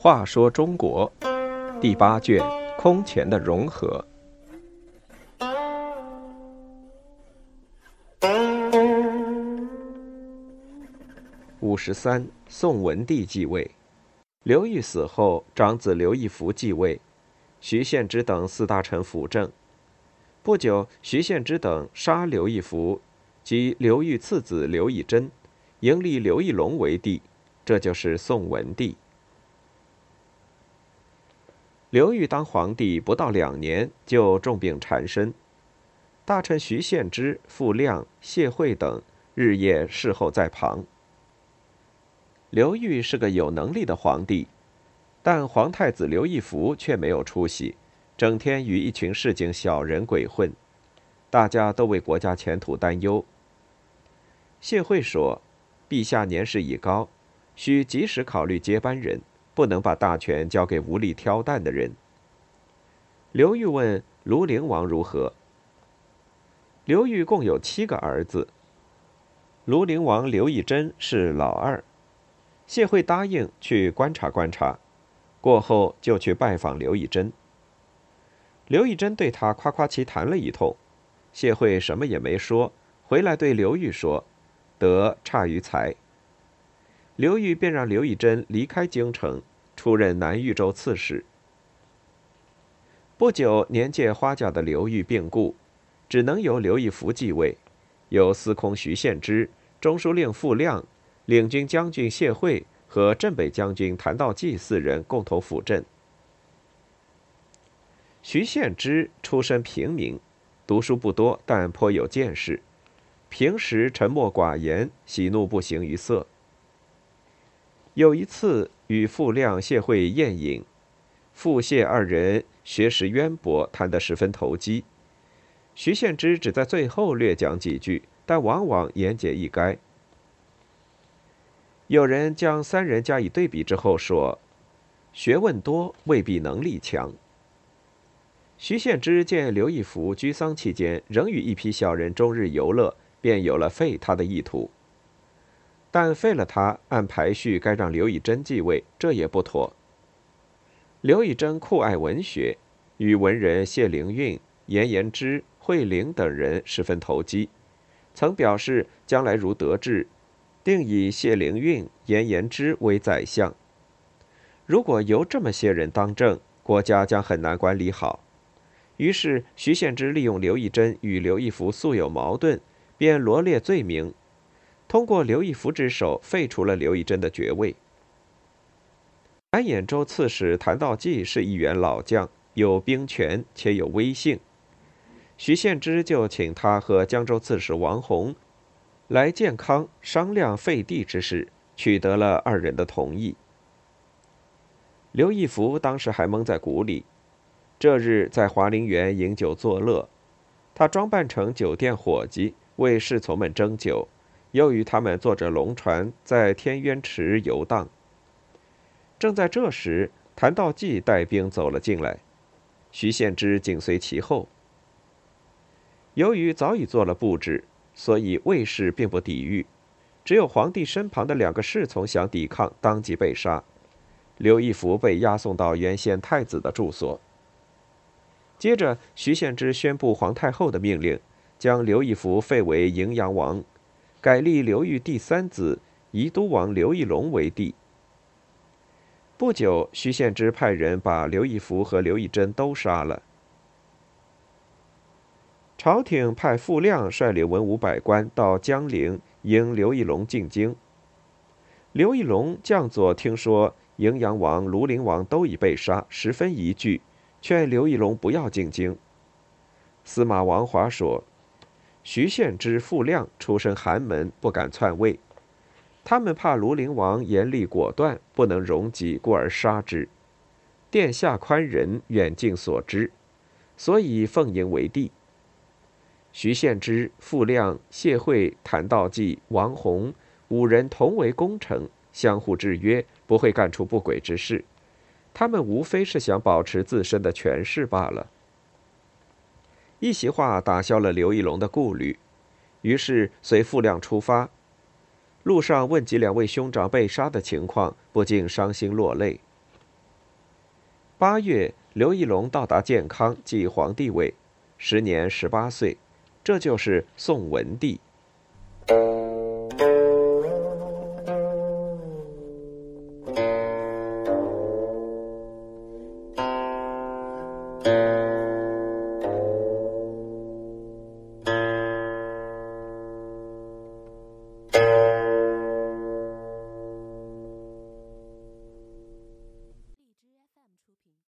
话说中国第八卷空前的融合。五十三，宋文帝继位。刘裕死后，长子刘义福继位，徐献之等四大臣辅政。不久，徐献之等杀刘义福及刘裕次子刘义珍，迎立刘义隆为帝，这就是宋文帝。刘裕当皇帝不到两年，就重病缠身，大臣徐献之、傅亮、谢惠等日夜侍候在旁。刘裕是个有能力的皇帝，但皇太子刘义福却没有出息，整天与一群市井小人鬼混，大家都为国家前途担忧。谢惠说：“陛下年事已高，需及时考虑接班人，不能把大权交给无力挑担的人。”刘裕问庐陵王如何？刘裕共有七个儿子，庐陵王刘义珍是老二。谢惠答应去观察观察，过后就去拜访刘义珍。刘义珍对他夸夸其谈了一通，谢惠什么也没说，回来对刘裕说：“德差于才。”刘裕便让刘义珍离开京城，出任南豫州刺史。不久，年届花甲的刘裕病故，只能由刘义福继位，由司空徐献之、中书令傅亮。领军将军谢惠和镇北将军谭道济四人共同辅政。徐献之出身平民，读书不多，但颇有见识。平时沉默寡言，喜怒不形于色。有一次与傅亮、谢惠宴饮，傅谢二人学识渊博，谈得十分投机。徐献之只在最后略讲几句，但往往言简意赅。有人将三人加以对比之后说：“学问多未必能力强。”徐献之见刘义福居丧期间仍与一批小人终日游乐，便有了废他的意图。但废了他，按排序该让刘以珍继位，这也不妥。刘以珍酷爱文学，与文人谢灵运、严延之、惠灵等人十分投机，曾表示将来如得志。定以谢灵运、严延之为宰相。如果由这么些人当政，国家将很难管理好。于是，徐献之利用刘义珍与刘义福素有矛盾，便罗列罪名，通过刘义福之手废除了刘义珍的爵位。南兖州刺史谭道济是一员老将，有兵权且有威信。徐献之就请他和江州刺史王弘。来建康商量废帝之事，取得了二人的同意。刘义福当时还蒙在鼓里，这日在华林园饮酒作乐，他装扮成酒店伙计，为侍从们斟酒，又与他们坐着龙船在天渊池游荡。正在这时，谭道济带兵走了进来，徐献之紧随其后。由于早已做了布置。所以卫士并不抵御，只有皇帝身旁的两个侍从想抵抗，当即被杀。刘义福被押送到原先太子的住所。接着，徐献之宣布皇太后的命令，将刘义福废为荥阳王，改立刘裕第三子宜都王刘义隆为帝。不久，徐献之派人把刘义福和刘义珍都杀了。朝廷派傅亮率领文武百官到江陵迎刘义隆进京。刘义隆将佐听说荥阳王、庐陵王都已被杀，十分疑惧，劝刘义隆不要进京。司马王华说：“徐献之、傅亮出身寒门，不敢篡位，他们怕庐陵王严厉果断，不能容己，故而杀之。殿下宽仁，远近所知，所以奉迎为帝。”徐献之、傅亮、谢惠、谭道济、王弘五人同为功臣，相互制约，不会干出不轨之事。他们无非是想保持自身的权势罢了。一席话打消了刘义隆的顾虑，于是随傅亮出发。路上问及两位兄长被杀的情况，不禁伤心落泪。八月，刘义隆到达建康，即皇帝位，时年十八岁，这就是宋文帝。